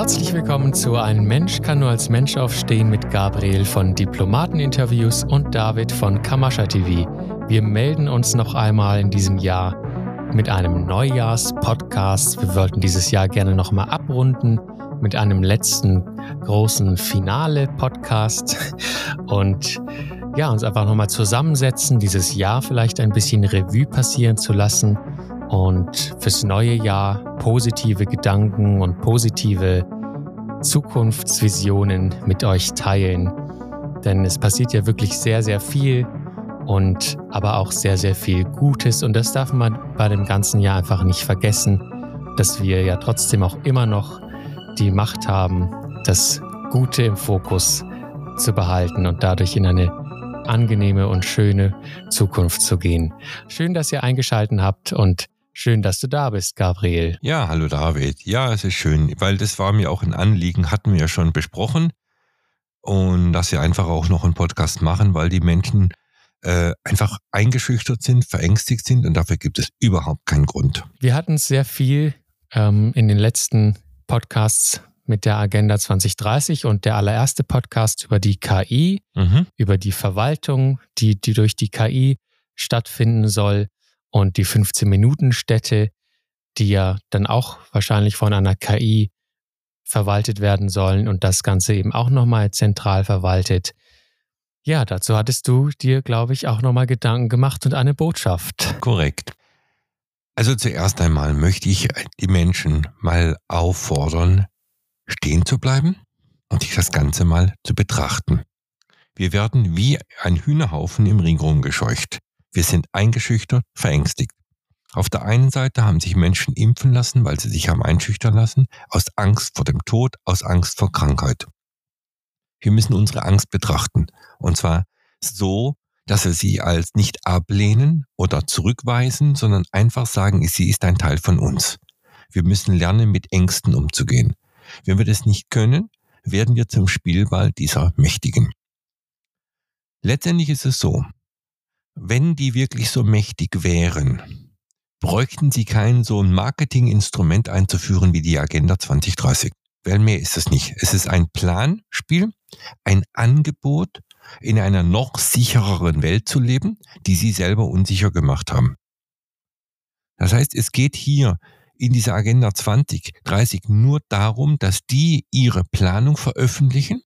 Herzlich willkommen zu Ein Mensch kann nur als Mensch aufstehen mit Gabriel von Diplomateninterviews und David von Kamascha TV. Wir melden uns noch einmal in diesem Jahr mit einem Neujahrs-Podcast. Wir wollten dieses Jahr gerne nochmal abrunden mit einem letzten großen Finale-Podcast und ja, uns einfach nochmal zusammensetzen, dieses Jahr vielleicht ein bisschen Revue passieren zu lassen und fürs neue Jahr positive Gedanken und positive Zukunftsvisionen mit euch teilen. Denn es passiert ja wirklich sehr, sehr viel und aber auch sehr, sehr viel Gutes. Und das darf man bei dem ganzen Jahr einfach nicht vergessen, dass wir ja trotzdem auch immer noch die Macht haben, das Gute im Fokus zu behalten und dadurch in eine angenehme und schöne Zukunft zu gehen. Schön, dass ihr eingeschaltet habt und Schön, dass du da bist, Gabriel. Ja, hallo David. Ja, es ist schön, weil das war mir auch ein Anliegen, hatten wir ja schon besprochen. Und dass wir einfach auch noch einen Podcast machen, weil die Menschen äh, einfach eingeschüchtert sind, verängstigt sind und dafür gibt es überhaupt keinen Grund. Wir hatten sehr viel ähm, in den letzten Podcasts mit der Agenda 2030 und der allererste Podcast über die KI, mhm. über die Verwaltung, die, die durch die KI stattfinden soll und die 15-Minuten-Städte, die ja dann auch wahrscheinlich von einer KI verwaltet werden sollen und das Ganze eben auch nochmal zentral verwaltet. Ja, dazu hattest du dir, glaube ich, auch nochmal Gedanken gemacht und eine Botschaft. Korrekt. Also zuerst einmal möchte ich die Menschen mal auffordern, stehen zu bleiben und sich das Ganze mal zu betrachten. Wir werden wie ein Hühnerhaufen im Ring rumgescheucht. Wir sind eingeschüchtert, verängstigt. Auf der einen Seite haben sich Menschen impfen lassen, weil sie sich haben einschüchtern lassen, aus Angst vor dem Tod, aus Angst vor Krankheit. Wir müssen unsere Angst betrachten. Und zwar so, dass wir sie als nicht ablehnen oder zurückweisen, sondern einfach sagen, sie ist ein Teil von uns. Wir müssen lernen, mit Ängsten umzugehen. Wenn wir das nicht können, werden wir zum Spielball dieser Mächtigen. Letztendlich ist es so, wenn die wirklich so mächtig wären, bräuchten sie kein so ein Marketinginstrument einzuführen wie die Agenda 2030. Weil mehr ist es nicht. Es ist ein Planspiel, ein Angebot, in einer noch sichereren Welt zu leben, die sie selber unsicher gemacht haben. Das heißt, es geht hier in dieser Agenda 2030 nur darum, dass die ihre Planung veröffentlichen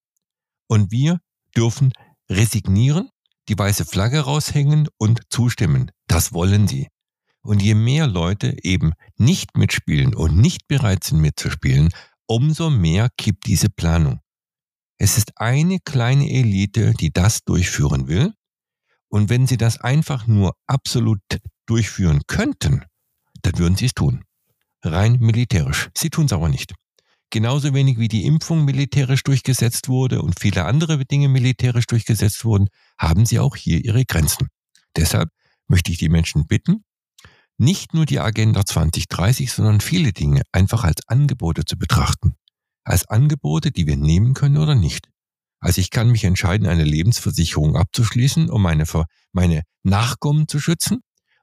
und wir dürfen resignieren die weiße Flagge raushängen und zustimmen. Das wollen sie. Und je mehr Leute eben nicht mitspielen und nicht bereit sind mitzuspielen, umso mehr kippt diese Planung. Es ist eine kleine Elite, die das durchführen will. Und wenn sie das einfach nur absolut durchführen könnten, dann würden sie es tun. Rein militärisch. Sie tun es aber nicht genauso wenig wie die Impfung militärisch durchgesetzt wurde und viele andere Dinge militärisch durchgesetzt wurden, haben sie auch hier ihre Grenzen. Deshalb möchte ich die Menschen bitten, nicht nur die Agenda 2030, sondern viele Dinge einfach als Angebote zu betrachten. Als Angebote, die wir nehmen können oder nicht. Also ich kann mich entscheiden, eine Lebensversicherung abzuschließen, um meine, meine Nachkommen zu schützen.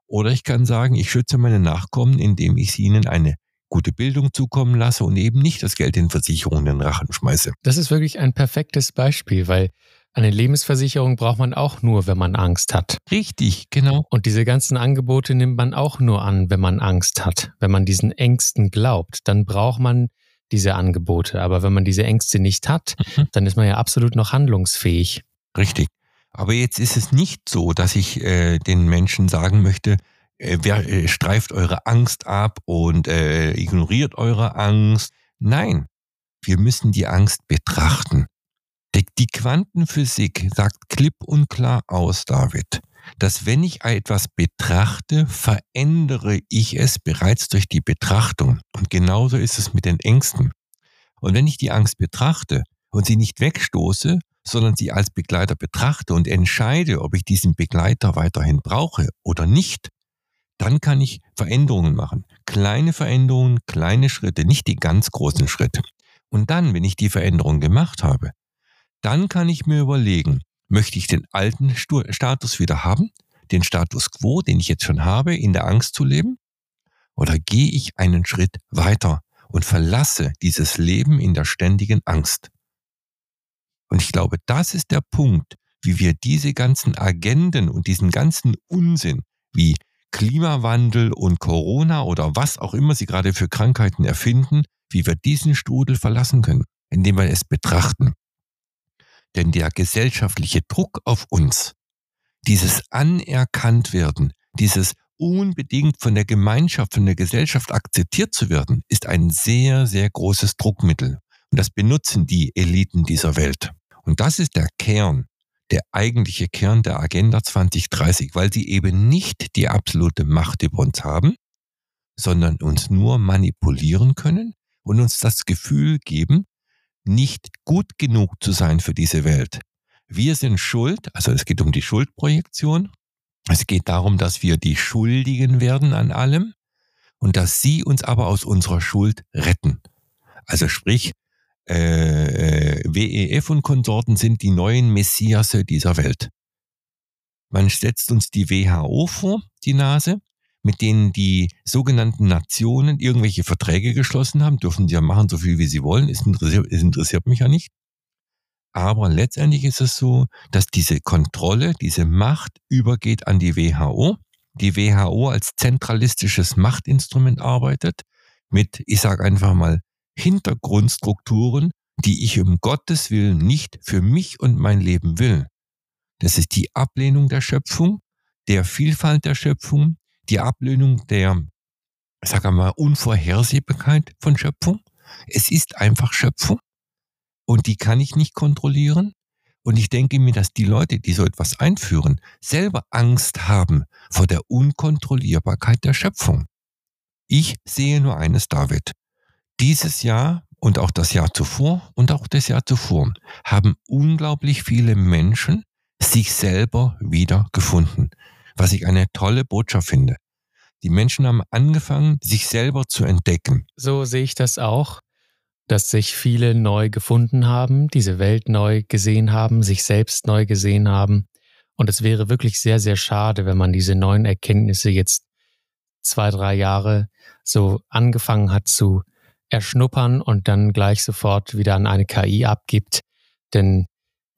Oder ich kann sagen, ich schütze meine Nachkommen, indem ich ihnen eine gute Bildung zukommen lasse und eben nicht das Geld in Versicherungen in den Rachen schmeiße. Das ist wirklich ein perfektes Beispiel, weil eine Lebensversicherung braucht man auch nur, wenn man Angst hat. Richtig, genau. Und diese ganzen Angebote nimmt man auch nur an, wenn man Angst hat. Wenn man diesen Ängsten glaubt, dann braucht man diese Angebote. Aber wenn man diese Ängste nicht hat, mhm. dann ist man ja absolut noch handlungsfähig. Richtig. Aber jetzt ist es nicht so, dass ich äh, den Menschen sagen möchte, wer äh, streift eure Angst ab und äh, ignoriert eure Angst. Nein, wir müssen die Angst betrachten. Die, die Quantenphysik sagt klipp und klar aus, David, dass wenn ich etwas betrachte, verändere ich es bereits durch die Betrachtung. Und genauso ist es mit den Ängsten. Und wenn ich die Angst betrachte und sie nicht wegstoße, sondern sie als Begleiter betrachte und entscheide, ob ich diesen Begleiter weiterhin brauche oder nicht, dann kann ich Veränderungen machen. Kleine Veränderungen, kleine Schritte, nicht die ganz großen Schritte. Und dann, wenn ich die Veränderung gemacht habe, dann kann ich mir überlegen, möchte ich den alten Status wieder haben, den Status quo, den ich jetzt schon habe, in der Angst zu leben, oder gehe ich einen Schritt weiter und verlasse dieses Leben in der ständigen Angst. Und ich glaube, das ist der Punkt, wie wir diese ganzen Agenden und diesen ganzen Unsinn wie Klimawandel und Corona oder was auch immer sie gerade für Krankheiten erfinden, wie wir diesen Strudel verlassen können, indem wir es betrachten. Denn der gesellschaftliche Druck auf uns, dieses Anerkannt werden, dieses unbedingt von der Gemeinschaft, von der Gesellschaft akzeptiert zu werden, ist ein sehr, sehr großes Druckmittel. Und das benutzen die Eliten dieser Welt. Und das ist der Kern, der eigentliche Kern der Agenda 2030, weil sie eben nicht die absolute Macht über uns haben, sondern uns nur manipulieren können und uns das Gefühl geben, nicht gut genug zu sein für diese Welt. Wir sind schuld, also es geht um die Schuldprojektion. Es geht darum, dass wir die Schuldigen werden an allem und dass sie uns aber aus unserer Schuld retten. Also sprich, äh, äh WEF und Konsorten sind die neuen Messiasse dieser Welt. Man setzt uns die WHO vor, die Nase, mit denen die sogenannten Nationen irgendwelche Verträge geschlossen haben, dürfen die ja machen, so viel wie sie wollen, es interessiert, es interessiert mich ja nicht. Aber letztendlich ist es so, dass diese Kontrolle, diese Macht übergeht an die WHO. Die WHO als zentralistisches Machtinstrument arbeitet mit, ich sage einfach mal, Hintergrundstrukturen, die ich um Gottes Willen nicht für mich und mein Leben will. Das ist die Ablehnung der Schöpfung, der Vielfalt der Schöpfung, die Ablehnung der, sag mal, Unvorhersehbarkeit von Schöpfung. Es ist einfach Schöpfung und die kann ich nicht kontrollieren. Und ich denke mir, dass die Leute, die so etwas einführen, selber Angst haben vor der Unkontrollierbarkeit der Schöpfung. Ich sehe nur eines, David. Dieses Jahr und auch das Jahr zuvor und auch das Jahr zuvor haben unglaublich viele Menschen sich selber wieder gefunden was ich eine tolle Botschaft finde. Die Menschen haben angefangen, sich selber zu entdecken. So sehe ich das auch, dass sich viele neu gefunden haben, diese Welt neu gesehen haben, sich selbst neu gesehen haben. Und es wäre wirklich sehr, sehr schade, wenn man diese neuen Erkenntnisse jetzt zwei, drei Jahre so angefangen hat zu erschnuppern und dann gleich sofort wieder an eine KI abgibt. Denn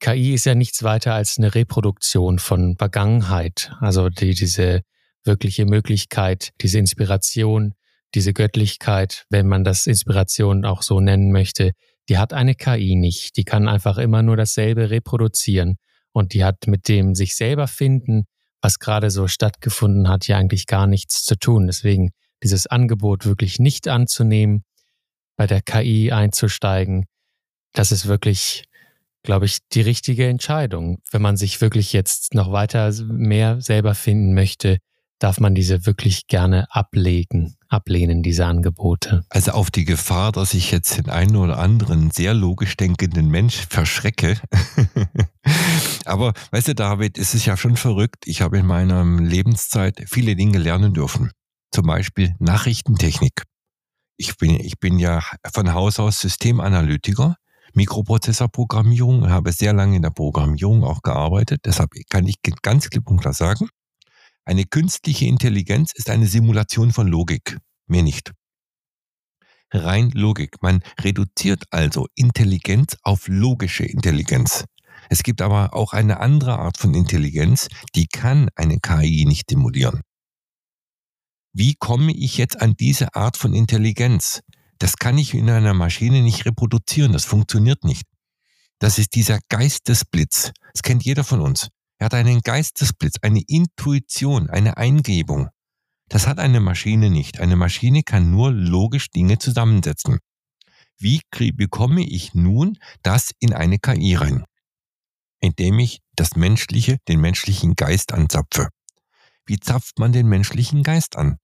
KI ist ja nichts weiter als eine Reproduktion von Vergangenheit. Also die, diese wirkliche Möglichkeit, diese Inspiration, diese Göttlichkeit, wenn man das Inspiration auch so nennen möchte, die hat eine KI nicht. Die kann einfach immer nur dasselbe reproduzieren. Und die hat mit dem sich selber finden, was gerade so stattgefunden hat, ja eigentlich gar nichts zu tun. Deswegen dieses Angebot wirklich nicht anzunehmen, bei der KI einzusteigen, das ist wirklich glaube ich, die richtige Entscheidung. Wenn man sich wirklich jetzt noch weiter mehr selber finden möchte, darf man diese wirklich gerne ablegen, ablehnen, diese Angebote. Also auf die Gefahr, dass ich jetzt den einen oder anderen sehr logisch denkenden Mensch verschrecke. Aber weißt du, David, es ist ja schon verrückt. Ich habe in meiner Lebenszeit viele Dinge lernen dürfen. Zum Beispiel Nachrichtentechnik. Ich bin, ich bin ja von Haus aus Systemanalytiker Mikroprozessorprogrammierung habe sehr lange in der Programmierung auch gearbeitet. Deshalb kann ich ganz klipp und klar sagen, eine künstliche Intelligenz ist eine Simulation von Logik, mehr nicht. Rein Logik. Man reduziert also Intelligenz auf logische Intelligenz. Es gibt aber auch eine andere Art von Intelligenz, die kann eine KI nicht simulieren. Wie komme ich jetzt an diese Art von Intelligenz? Das kann ich in einer Maschine nicht reproduzieren, das funktioniert nicht. Das ist dieser Geistesblitz. Das kennt jeder von uns. Er hat einen Geistesblitz, eine Intuition, eine Eingebung. Das hat eine Maschine nicht. Eine Maschine kann nur logisch Dinge zusammensetzen. Wie bekomme ich nun das in eine KI rein? Indem ich das menschliche, den menschlichen Geist anzapfe. Wie zapft man den menschlichen Geist an?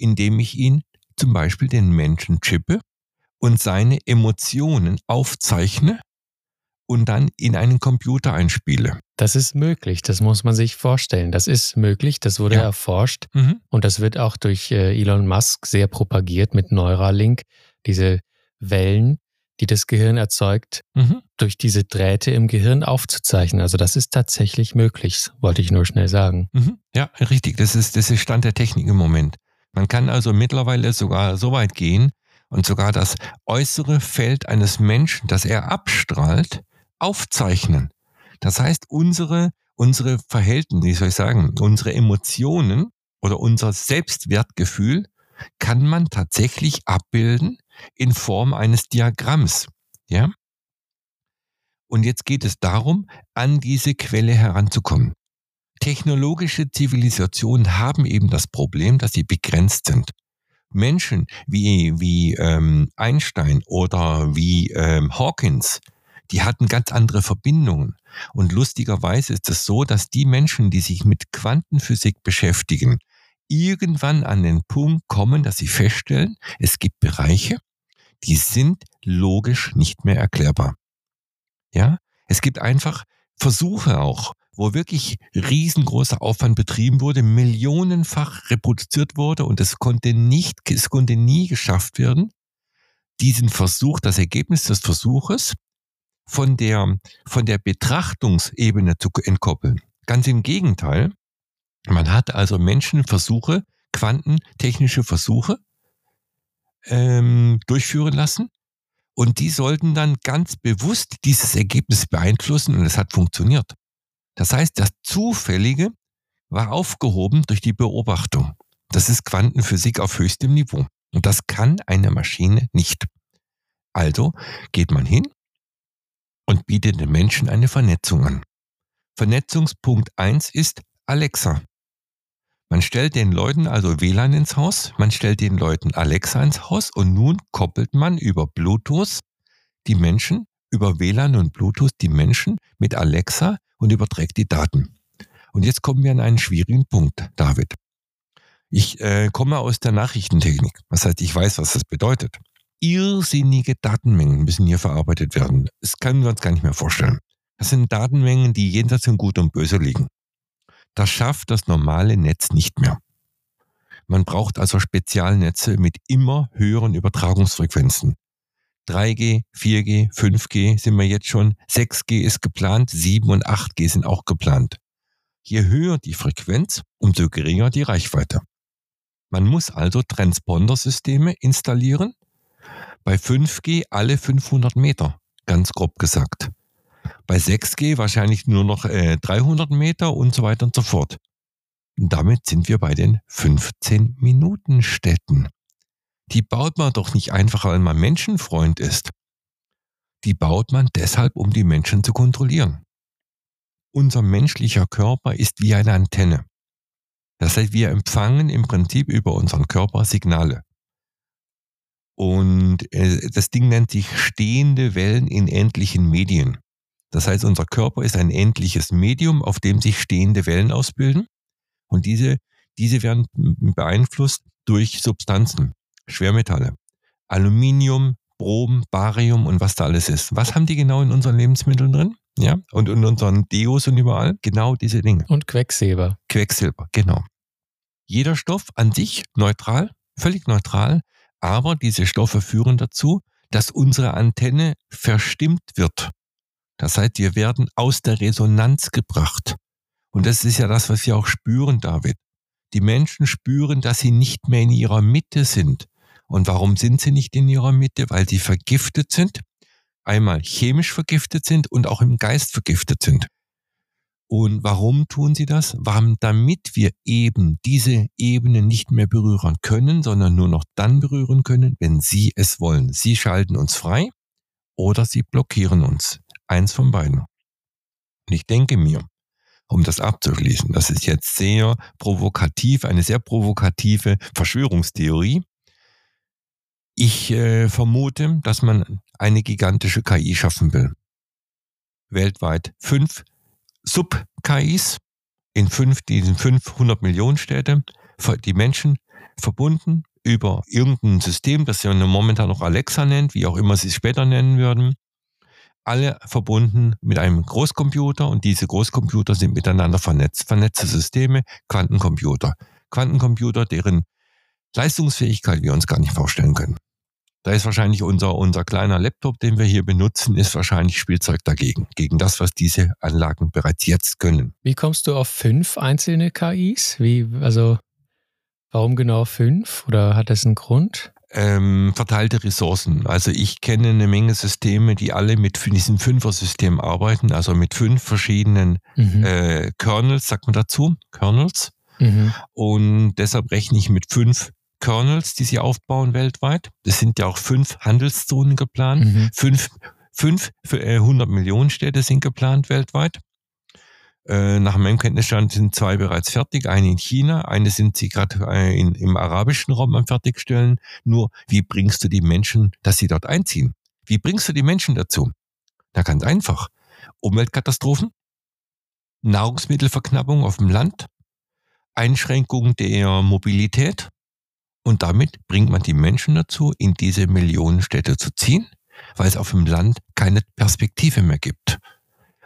Indem ich ihn zum Beispiel den Menschen chippe und seine Emotionen aufzeichne und dann in einen Computer einspiele. Das ist möglich, das muss man sich vorstellen. Das ist möglich, das wurde ja. erforscht mhm. und das wird auch durch äh, Elon Musk sehr propagiert mit Neuralink. Diese Wellen, die das Gehirn erzeugt, mhm. durch diese Drähte im Gehirn aufzuzeichnen. Also das ist tatsächlich möglich, wollte ich nur schnell sagen. Mhm. Ja, richtig. Das ist, das ist Stand der Technik im Moment. Man kann also mittlerweile sogar so weit gehen und sogar das äußere Feld eines Menschen, das er abstrahlt, aufzeichnen. Das heißt, unsere, unsere Verhältnisse, wie soll ich sagen, unsere Emotionen oder unser Selbstwertgefühl kann man tatsächlich abbilden in Form eines Diagramms. Ja? Und jetzt geht es darum, an diese Quelle heranzukommen. Technologische Zivilisationen haben eben das Problem, dass sie begrenzt sind. Menschen wie, wie ähm, Einstein oder wie ähm, Hawkins, die hatten ganz andere Verbindungen. Und lustigerweise ist es so, dass die Menschen, die sich mit Quantenphysik beschäftigen, irgendwann an den Punkt kommen, dass sie feststellen, es gibt Bereiche, die sind logisch nicht mehr erklärbar. Ja, es gibt einfach Versuche auch, wo wirklich riesengroßer Aufwand betrieben wurde, millionenfach reproduziert wurde und es konnte nicht, es konnte nie geschafft werden, diesen Versuch, das Ergebnis des Versuches von der, von der Betrachtungsebene zu entkoppeln. Ganz im Gegenteil. Man hat also Menschenversuche, quantentechnische Versuche ähm, durchführen lassen und die sollten dann ganz bewusst dieses Ergebnis beeinflussen und es hat funktioniert. Das heißt, das Zufällige war aufgehoben durch die Beobachtung. Das ist Quantenphysik auf höchstem Niveau. Und das kann eine Maschine nicht. Also geht man hin und bietet den Menschen eine Vernetzung an. Vernetzungspunkt 1 ist Alexa. Man stellt den Leuten also WLAN ins Haus, man stellt den Leuten Alexa ins Haus und nun koppelt man über Bluetooth die Menschen, über WLAN und Bluetooth die Menschen mit Alexa und überträgt die Daten. Und jetzt kommen wir an einen schwierigen Punkt, David. Ich äh, komme aus der Nachrichtentechnik. Das heißt, ich weiß, was das bedeutet. Irrsinnige Datenmengen müssen hier verarbeitet werden. Das können wir uns gar nicht mehr vorstellen. Das sind Datenmengen, die jenseits von Gut und Böse liegen. Das schafft das normale Netz nicht mehr. Man braucht also Spezialnetze mit immer höheren Übertragungsfrequenzen. 3G, 4G, 5G sind wir jetzt schon, 6G ist geplant, 7 und 8G sind auch geplant. Je höher die Frequenz, umso geringer die Reichweite. Man muss also Transpondersysteme installieren, bei 5G alle 500 Meter, ganz grob gesagt. Bei 6G wahrscheinlich nur noch äh, 300 Meter und so weiter und so fort. Und damit sind wir bei den 15 Minuten Städten. Die baut man doch nicht einfach, weil man Menschenfreund ist. Die baut man deshalb, um die Menschen zu kontrollieren. Unser menschlicher Körper ist wie eine Antenne. Das heißt, wir empfangen im Prinzip über unseren Körper Signale. Und äh, das Ding nennt sich stehende Wellen in endlichen Medien. Das heißt, unser Körper ist ein endliches Medium, auf dem sich stehende Wellen ausbilden. Und diese, diese werden beeinflusst durch Substanzen, Schwermetalle, Aluminium, Brom, Barium und was da alles ist. Was haben die genau in unseren Lebensmitteln drin? Ja, und in unseren Deos und überall? Genau diese Dinge. Und Quecksilber. Quecksilber, genau. Jeder Stoff an sich neutral, völlig neutral, aber diese Stoffe führen dazu, dass unsere Antenne verstimmt wird. Das heißt, wir werden aus der Resonanz gebracht. Und das ist ja das, was wir auch spüren, David. Die Menschen spüren, dass sie nicht mehr in ihrer Mitte sind. Und warum sind sie nicht in ihrer Mitte? Weil sie vergiftet sind, einmal chemisch vergiftet sind und auch im Geist vergiftet sind. Und warum tun sie das? Warum? Damit wir eben diese Ebene nicht mehr berühren können, sondern nur noch dann berühren können, wenn sie es wollen. Sie schalten uns frei oder sie blockieren uns. Eins von beiden. Und ich denke mir, um das abzuschließen, das ist jetzt sehr provokativ, eine sehr provokative Verschwörungstheorie. Ich äh, vermute, dass man eine gigantische KI schaffen will. Weltweit fünf Sub-KIs in fünf, diesen 500 Millionen Städte, die Menschen verbunden über irgendein System, das sie momentan noch Alexa nennt, wie auch immer sie es später nennen würden, alle verbunden mit einem Großcomputer und diese Großcomputer sind miteinander vernetzt. Vernetzte Systeme, Quantencomputer. Quantencomputer, deren Leistungsfähigkeit wir uns gar nicht vorstellen können. Da ist wahrscheinlich unser, unser kleiner Laptop, den wir hier benutzen, ist wahrscheinlich Spielzeug dagegen, gegen das, was diese Anlagen bereits jetzt können. Wie kommst du auf fünf einzelne KIs? Wie, also, warum genau fünf? Oder hat das einen Grund? ähm, verteilte Ressourcen. Also ich kenne eine Menge Systeme, die alle mit diesem Fünfer-System arbeiten, also mit fünf verschiedenen mhm. äh, Kernels, sagt man dazu, Kernels. Mhm. Und deshalb rechne ich mit fünf Kernels, die sie aufbauen weltweit. Es sind ja auch fünf Handelszonen geplant. Mhm. Fünf, fünf für, äh, 100 Millionen Städte sind geplant weltweit. Äh, nach meinem Kenntnisstand sind zwei bereits fertig, eine in China, eine sind sie gerade äh, im arabischen Raum am Fertigstellen. Nur, wie bringst du die Menschen, dass sie dort einziehen? Wie bringst du die Menschen dazu? Na, ganz einfach. Umweltkatastrophen, Nahrungsmittelverknappung auf dem Land, Einschränkung der Mobilität und damit bringt man die Menschen dazu, in diese Millionenstädte zu ziehen, weil es auf dem Land keine Perspektive mehr gibt.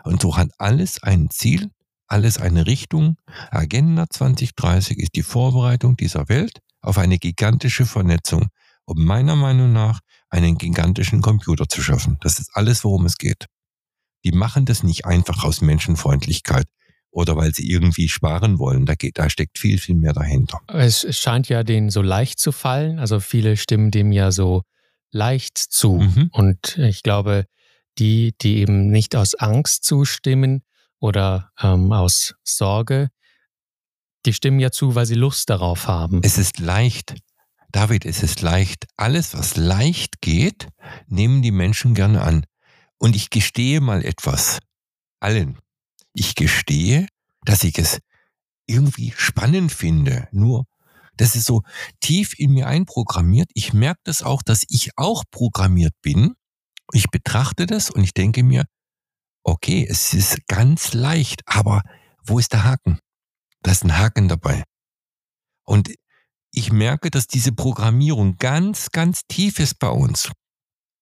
Und so hat alles ein Ziel, alles eine Richtung. Agenda 2030 ist die Vorbereitung dieser Welt auf eine gigantische Vernetzung, um meiner Meinung nach einen gigantischen Computer zu schaffen. Das ist alles, worum es geht. Die machen das nicht einfach aus Menschenfreundlichkeit oder weil sie irgendwie sparen wollen. Da, geht, da steckt viel, viel mehr dahinter. Es scheint ja denen so leicht zu fallen. Also viele stimmen dem ja so leicht zu. Mhm. Und ich glaube, die, die eben nicht aus Angst zustimmen oder ähm, aus Sorge, die stimmen ja zu, weil sie Lust darauf haben. Es ist leicht. David, es ist leicht. Alles, was leicht geht, nehmen die Menschen gerne an. Und ich gestehe mal etwas. Allen. Ich gestehe, dass ich es irgendwie spannend finde. Nur, das ist so tief in mir einprogrammiert. Ich merke das auch, dass ich auch programmiert bin. Ich betrachte das und ich denke mir, okay, es ist ganz leicht, aber wo ist der Haken? Da ist ein Haken dabei. Und ich merke, dass diese Programmierung ganz, ganz tief ist bei uns.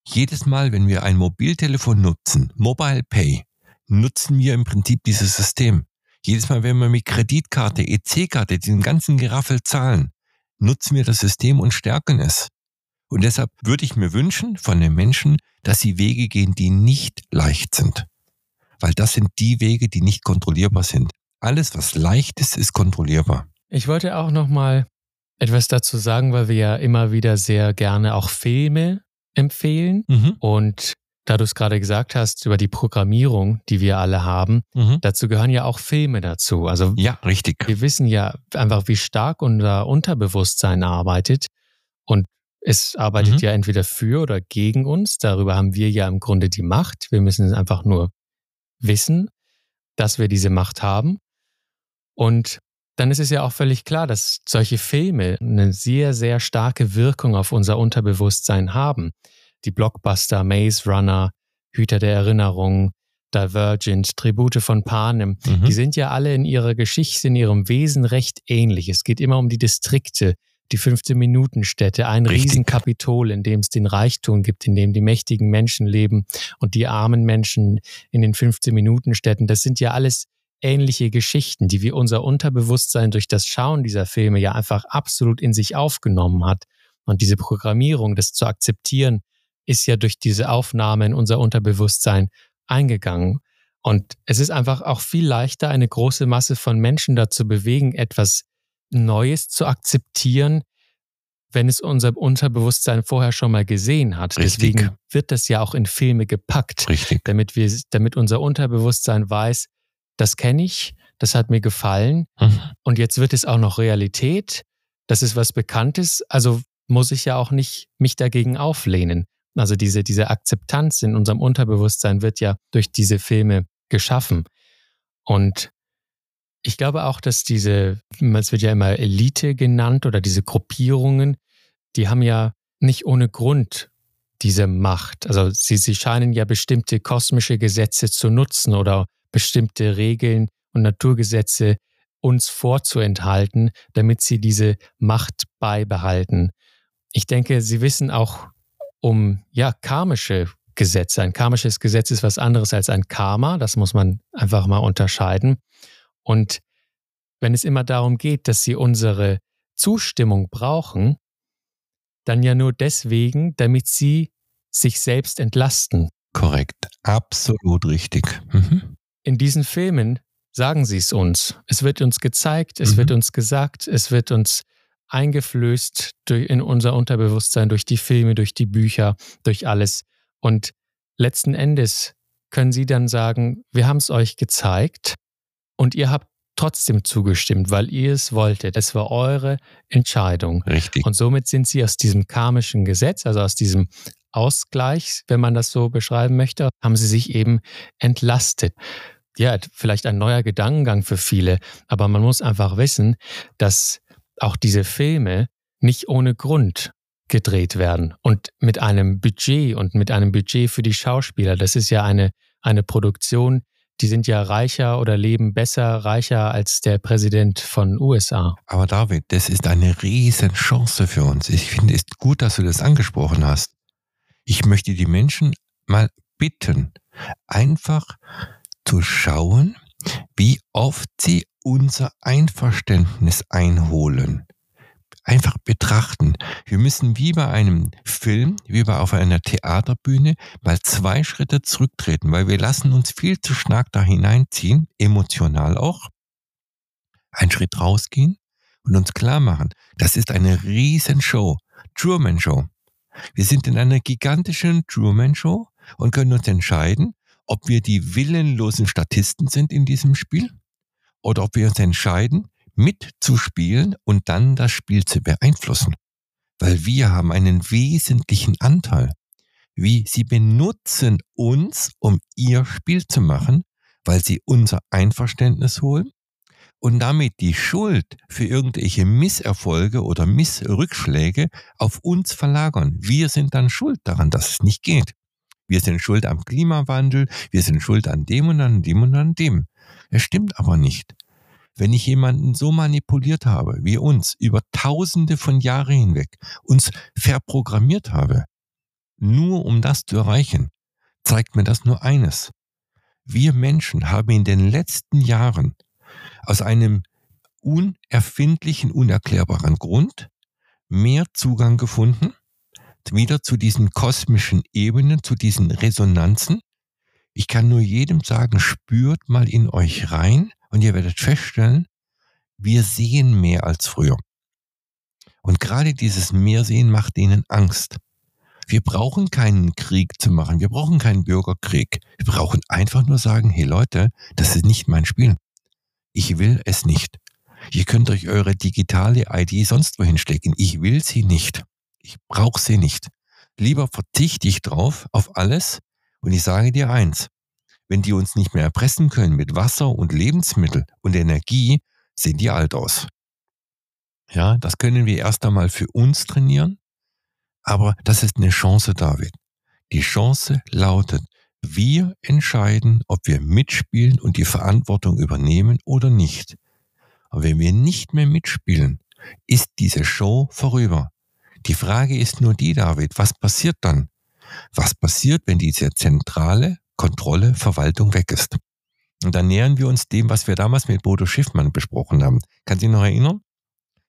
Jedes Mal, wenn wir ein Mobiltelefon nutzen, Mobile Pay, nutzen wir im Prinzip dieses System. Jedes Mal, wenn wir mit Kreditkarte, EC-Karte, diesen ganzen Geraffel zahlen, nutzen wir das System und stärken es. Und deshalb würde ich mir wünschen von den Menschen, dass sie Wege gehen, die nicht leicht sind. Weil das sind die Wege, die nicht kontrollierbar sind. Alles, was leicht ist, ist kontrollierbar. Ich wollte auch noch mal etwas dazu sagen, weil wir ja immer wieder sehr gerne auch Filme empfehlen. Mhm. Und da du es gerade gesagt hast über die Programmierung, die wir alle haben, mhm. dazu gehören ja auch Filme dazu. Also ja, richtig. Wir wissen ja einfach, wie stark unser Unterbewusstsein arbeitet. Und es arbeitet mhm. ja entweder für oder gegen uns. Darüber haben wir ja im Grunde die Macht. Wir müssen es einfach nur wissen, dass wir diese Macht haben. Und dann ist es ja auch völlig klar, dass solche Filme eine sehr, sehr starke Wirkung auf unser Unterbewusstsein haben. Die Blockbuster, Maze Runner, Hüter der Erinnerung, Divergent, Tribute von Panem, mhm. die sind ja alle in ihrer Geschichte, in ihrem Wesen recht ähnlich. Es geht immer um die Distrikte, die 15-Minuten-Städte, ein Richtig. Riesenkapitol, in dem es den Reichtum gibt, in dem die mächtigen Menschen leben und die armen Menschen in den 15-Minuten-Städten. Das sind ja alles ähnliche Geschichten, die wie unser Unterbewusstsein durch das Schauen dieser Filme ja einfach absolut in sich aufgenommen hat. Und diese Programmierung, das zu akzeptieren, ist ja durch diese Aufnahme in unser Unterbewusstsein eingegangen. Und es ist einfach auch viel leichter, eine große Masse von Menschen dazu bewegen, etwas Neues zu akzeptieren, wenn es unser Unterbewusstsein vorher schon mal gesehen hat. Richtig. Deswegen wird das ja auch in Filme gepackt, Richtig. damit wir, damit unser Unterbewusstsein weiß, das kenne ich, das hat mir gefallen mhm. und jetzt wird es auch noch Realität. Das ist was Bekanntes, also muss ich ja auch nicht mich dagegen auflehnen. Also diese, diese Akzeptanz in unserem Unterbewusstsein wird ja durch diese Filme geschaffen. Und ich glaube auch, dass diese, es wird ja immer Elite genannt oder diese Gruppierungen, die haben ja nicht ohne Grund diese Macht. Also sie, sie scheinen ja bestimmte kosmische Gesetze zu nutzen oder bestimmte Regeln und Naturgesetze uns vorzuenthalten, damit sie diese Macht beibehalten. Ich denke, sie wissen auch um ja karmische Gesetze. Ein karmisches Gesetz ist was anderes als ein Karma, das muss man einfach mal unterscheiden. Und wenn es immer darum geht, dass sie unsere Zustimmung brauchen, dann ja nur deswegen, damit sie sich selbst entlasten. Korrekt, absolut richtig. Mhm. In diesen Filmen sagen sie es uns. Es wird uns gezeigt, es mhm. wird uns gesagt, es wird uns eingeflößt durch, in unser Unterbewusstsein durch die Filme, durch die Bücher, durch alles. Und letzten Endes können Sie dann sagen, wir haben es euch gezeigt und ihr habt trotzdem zugestimmt, weil ihr es wolltet. Es war eure Entscheidung. Richtig. Und somit sind Sie aus diesem karmischen Gesetz, also aus diesem Ausgleich, wenn man das so beschreiben möchte, haben Sie sich eben entlastet. Ja, vielleicht ein neuer Gedankengang für viele, aber man muss einfach wissen, dass auch diese Filme nicht ohne Grund gedreht werden und mit einem Budget und mit einem Budget für die Schauspieler. Das ist ja eine, eine Produktion, die sind ja reicher oder leben besser, reicher als der Präsident von USA. Aber David, das ist eine riesen Chance für uns. Ich finde es gut, dass du das angesprochen hast. Ich möchte die Menschen mal bitten, einfach zu schauen, wie oft sie unser Einverständnis einholen einfach betrachten. Wir müssen wie bei einem Film, wie bei auf einer Theaterbühne, mal zwei Schritte zurücktreten, weil wir lassen uns viel zu stark da hineinziehen, emotional auch, einen Schritt rausgehen und uns klar machen, das ist eine Riesenshow, Truman Show. Wir sind in einer gigantischen Truman Show und können uns entscheiden, ob wir die willenlosen Statisten sind in diesem Spiel oder ob wir uns entscheiden, mitzuspielen und dann das Spiel zu beeinflussen. Weil wir haben einen wesentlichen Anteil. Wie sie benutzen uns, um ihr Spiel zu machen, weil sie unser Einverständnis holen und damit die Schuld für irgendwelche Misserfolge oder Missrückschläge auf uns verlagern. Wir sind dann schuld daran, dass es nicht geht. Wir sind schuld am Klimawandel, wir sind schuld an dem und an dem und an dem. Es stimmt aber nicht. Wenn ich jemanden so manipuliert habe, wie uns, über tausende von Jahren hinweg, uns verprogrammiert habe, nur um das zu erreichen, zeigt mir das nur eines. Wir Menschen haben in den letzten Jahren aus einem unerfindlichen, unerklärbaren Grund mehr Zugang gefunden, wieder zu diesen kosmischen Ebenen, zu diesen Resonanzen. Ich kann nur jedem sagen, spürt mal in euch rein, und ihr werdet feststellen, wir sehen mehr als früher. Und gerade dieses Mehrsehen macht ihnen Angst. Wir brauchen keinen Krieg zu machen. Wir brauchen keinen Bürgerkrieg. Wir brauchen einfach nur sagen, hey Leute, das ist nicht mein Spiel. Ich will es nicht. Ihr könnt euch eure digitale ID sonst wohin stecken. Ich will sie nicht. Ich brauche sie nicht. Lieber verzichte ich drauf auf alles und ich sage dir eins wenn die uns nicht mehr erpressen können mit Wasser und Lebensmittel und Energie, sehen die alt aus. Ja, das können wir erst einmal für uns trainieren, aber das ist eine Chance, David. Die Chance lautet, wir entscheiden, ob wir mitspielen und die Verantwortung übernehmen oder nicht. Aber wenn wir nicht mehr mitspielen, ist diese Show vorüber. Die Frage ist nur die, David, was passiert dann? Was passiert, wenn diese zentrale Kontrolle, Verwaltung weg ist. Und dann nähern wir uns dem, was wir damals mit Bodo Schiffmann besprochen haben. Kann Sie noch erinnern?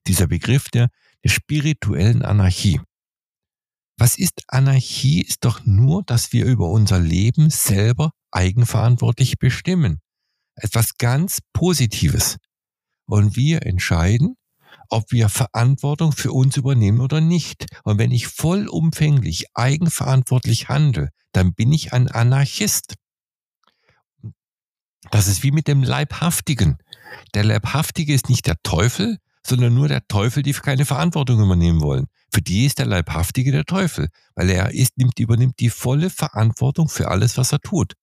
Dieser Begriff der, der spirituellen Anarchie. Was ist Anarchie? Ist doch nur, dass wir über unser Leben selber eigenverantwortlich bestimmen. Etwas ganz Positives. Und wir entscheiden, ob wir Verantwortung für uns übernehmen oder nicht. Und wenn ich vollumfänglich eigenverantwortlich handle, dann bin ich ein Anarchist. Das ist wie mit dem Leibhaftigen. Der Leibhaftige ist nicht der Teufel, sondern nur der Teufel, die keine Verantwortung übernehmen wollen. Für die ist der Leibhaftige der Teufel, weil er ist, nimmt, übernimmt die volle Verantwortung für alles, was er tut.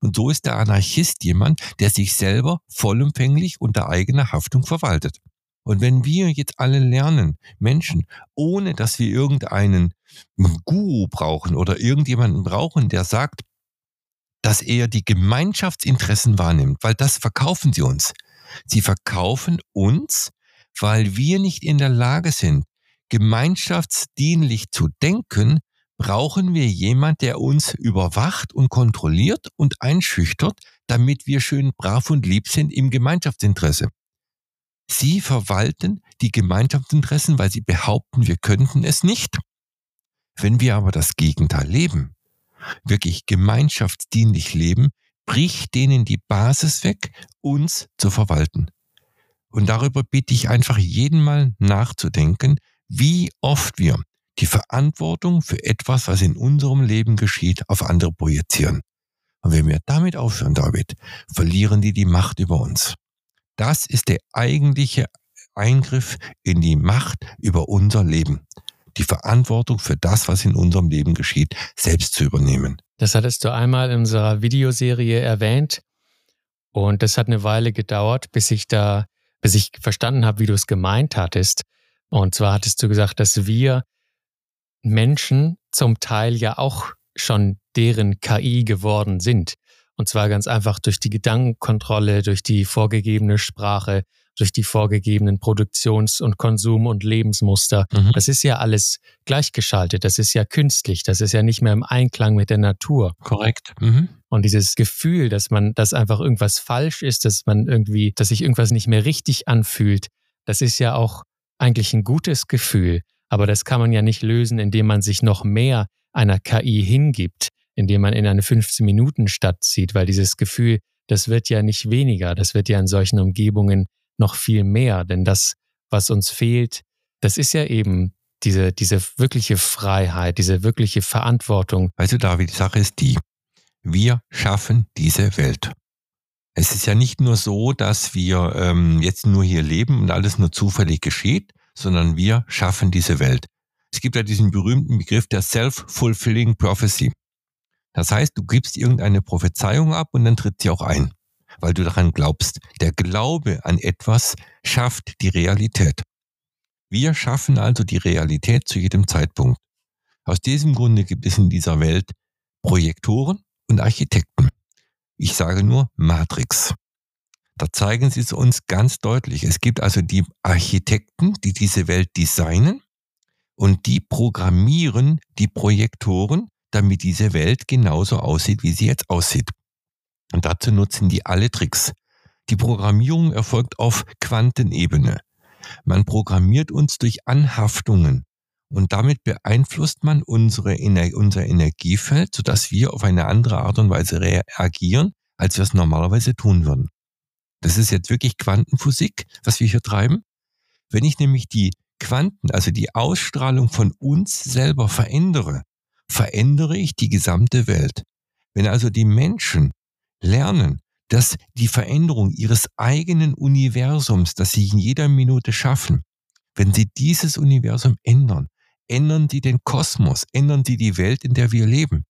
Und so ist der Anarchist jemand, der sich selber vollumfänglich unter eigener Haftung verwaltet. Und wenn wir jetzt alle lernen, Menschen, ohne dass wir irgendeinen Guru brauchen oder irgendjemanden brauchen, der sagt, dass er die Gemeinschaftsinteressen wahrnimmt, weil das verkaufen sie uns. Sie verkaufen uns, weil wir nicht in der Lage sind, gemeinschaftsdienlich zu denken, brauchen wir jemand, der uns überwacht und kontrolliert und einschüchtert, damit wir schön brav und lieb sind im Gemeinschaftsinteresse. Sie verwalten die Gemeinschaftsinteressen, weil sie behaupten, wir könnten es nicht. Wenn wir aber das Gegenteil leben, wirklich gemeinschaftsdienlich leben, bricht denen die Basis weg, uns zu verwalten. Und darüber bitte ich einfach jeden mal nachzudenken, wie oft wir die Verantwortung für etwas, was in unserem Leben geschieht, auf andere projizieren. Und wenn wir damit aufhören, David, verlieren die die Macht über uns. Das ist der eigentliche Eingriff in die Macht über unser Leben. Die Verantwortung für das, was in unserem Leben geschieht, selbst zu übernehmen. Das hattest du einmal in unserer Videoserie erwähnt. Und das hat eine Weile gedauert, bis ich da, bis ich verstanden habe, wie du es gemeint hattest. Und zwar hattest du gesagt, dass wir Menschen zum Teil ja auch schon deren KI geworden sind. Und zwar ganz einfach durch die Gedankenkontrolle, durch die vorgegebene Sprache, durch die vorgegebenen Produktions- und Konsum- und Lebensmuster. Mhm. Das ist ja alles gleichgeschaltet, das ist ja künstlich, das ist ja nicht mehr im Einklang mit der Natur. Korrekt. Mhm. Und dieses Gefühl, dass man, dass einfach irgendwas falsch ist, dass man irgendwie, dass sich irgendwas nicht mehr richtig anfühlt, das ist ja auch eigentlich ein gutes Gefühl. Aber das kann man ja nicht lösen, indem man sich noch mehr einer KI hingibt, indem man in eine 15-Minuten-Stadt zieht, weil dieses Gefühl, das wird ja nicht weniger, das wird ja in solchen Umgebungen noch viel mehr, denn das, was uns fehlt, das ist ja eben diese, diese wirkliche Freiheit, diese wirkliche Verantwortung. Also David, die Sache ist die, wir schaffen diese Welt. Es ist ja nicht nur so, dass wir ähm, jetzt nur hier leben und alles nur zufällig geschieht, sondern wir schaffen diese Welt. Es gibt ja diesen berühmten Begriff der Self-Fulfilling Prophecy. Das heißt, du gibst irgendeine Prophezeiung ab und dann tritt sie auch ein, weil du daran glaubst. Der Glaube an etwas schafft die Realität. Wir schaffen also die Realität zu jedem Zeitpunkt. Aus diesem Grunde gibt es in dieser Welt Projektoren und Architekten. Ich sage nur Matrix. Da zeigen sie es uns ganz deutlich. Es gibt also die Architekten, die diese Welt designen und die programmieren die Projektoren, damit diese Welt genauso aussieht, wie sie jetzt aussieht. Und dazu nutzen die alle Tricks. Die Programmierung erfolgt auf Quantenebene. Man programmiert uns durch Anhaftungen und damit beeinflusst man unsere, unser Energiefeld, sodass wir auf eine andere Art und Weise reagieren, als wir es normalerweise tun würden. Das ist jetzt wirklich Quantenphysik, was wir hier treiben. Wenn ich nämlich die Quanten, also die Ausstrahlung von uns selber verändere, verändere ich die gesamte Welt. Wenn also die Menschen lernen, dass die Veränderung ihres eigenen Universums, das sie in jeder Minute schaffen, wenn sie dieses Universum ändern, ändern sie den Kosmos, ändern sie die Welt, in der wir leben.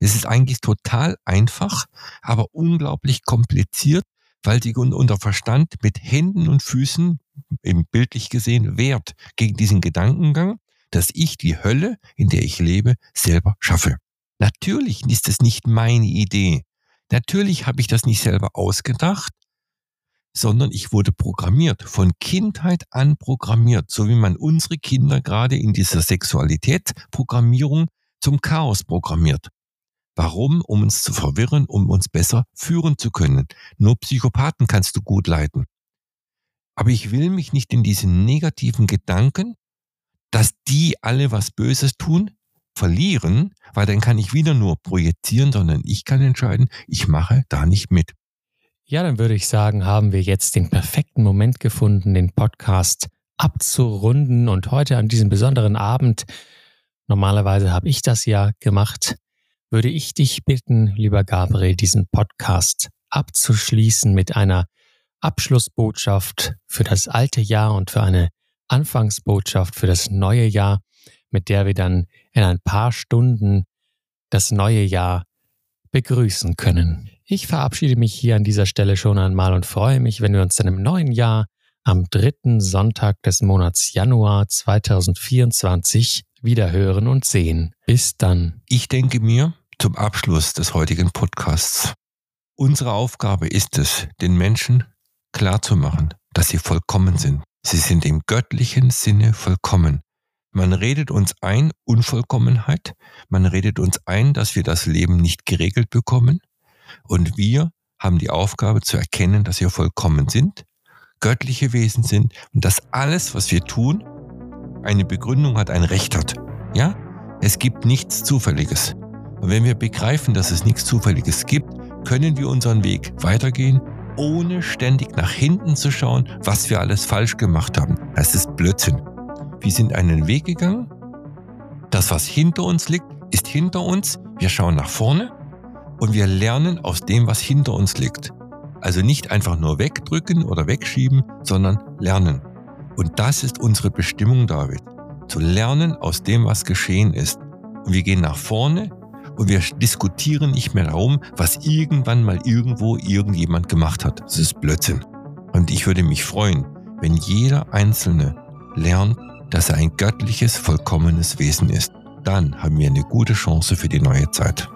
Es ist eigentlich total einfach, aber unglaublich kompliziert, weil sie unter Verstand mit Händen und Füßen, eben bildlich gesehen, wehrt gegen diesen Gedankengang, dass ich die Hölle, in der ich lebe, selber schaffe. Natürlich ist es nicht meine Idee. Natürlich habe ich das nicht selber ausgedacht, sondern ich wurde programmiert, von Kindheit an programmiert, so wie man unsere Kinder gerade in dieser Sexualitätsprogrammierung zum Chaos programmiert. Warum? Um uns zu verwirren, um uns besser führen zu können. Nur Psychopathen kannst du gut leiten. Aber ich will mich nicht in diesen negativen Gedanken, dass die alle was Böses tun, verlieren, weil dann kann ich wieder nur projizieren, sondern ich kann entscheiden, ich mache da nicht mit. Ja, dann würde ich sagen, haben wir jetzt den perfekten Moment gefunden, den Podcast abzurunden und heute an diesem besonderen Abend, normalerweise habe ich das ja gemacht, würde ich dich bitten, lieber Gabriel, diesen Podcast abzuschließen mit einer Abschlussbotschaft für das alte Jahr und für eine Anfangsbotschaft für das neue Jahr, mit der wir dann in ein paar Stunden das neue Jahr begrüßen können. Ich verabschiede mich hier an dieser Stelle schon einmal und freue mich, wenn wir uns dann im neuen Jahr am dritten Sonntag des Monats Januar 2024 wieder hören und sehen. Bis dann. Ich denke mir, zum Abschluss des heutigen Podcasts. Unsere Aufgabe ist es, den Menschen klarzumachen, dass sie vollkommen sind. Sie sind im göttlichen Sinne vollkommen. Man redet uns ein Unvollkommenheit, man redet uns ein, dass wir das Leben nicht geregelt bekommen und wir haben die Aufgabe zu erkennen, dass wir vollkommen sind, göttliche Wesen sind und dass alles, was wir tun, eine Begründung hat, ein Recht hat. Ja? Es gibt nichts Zufälliges. Und wenn wir begreifen, dass es nichts Zufälliges gibt, können wir unseren Weg weitergehen ohne ständig nach hinten zu schauen, was wir alles falsch gemacht haben. Das ist Blödsinn. Wir sind einen Weg gegangen. Das, was hinter uns liegt, ist hinter uns. Wir schauen nach vorne und wir lernen aus dem, was hinter uns liegt. Also nicht einfach nur wegdrücken oder wegschieben, sondern lernen. Und das ist unsere Bestimmung, David. Zu lernen aus dem, was geschehen ist. Und wir gehen nach vorne und wir diskutieren nicht mehr darum, was irgendwann mal irgendwo irgendjemand gemacht hat. Das ist Blödsinn. Und ich würde mich freuen, wenn jeder Einzelne lernt, dass er ein göttliches, vollkommenes Wesen ist. Dann haben wir eine gute Chance für die neue Zeit.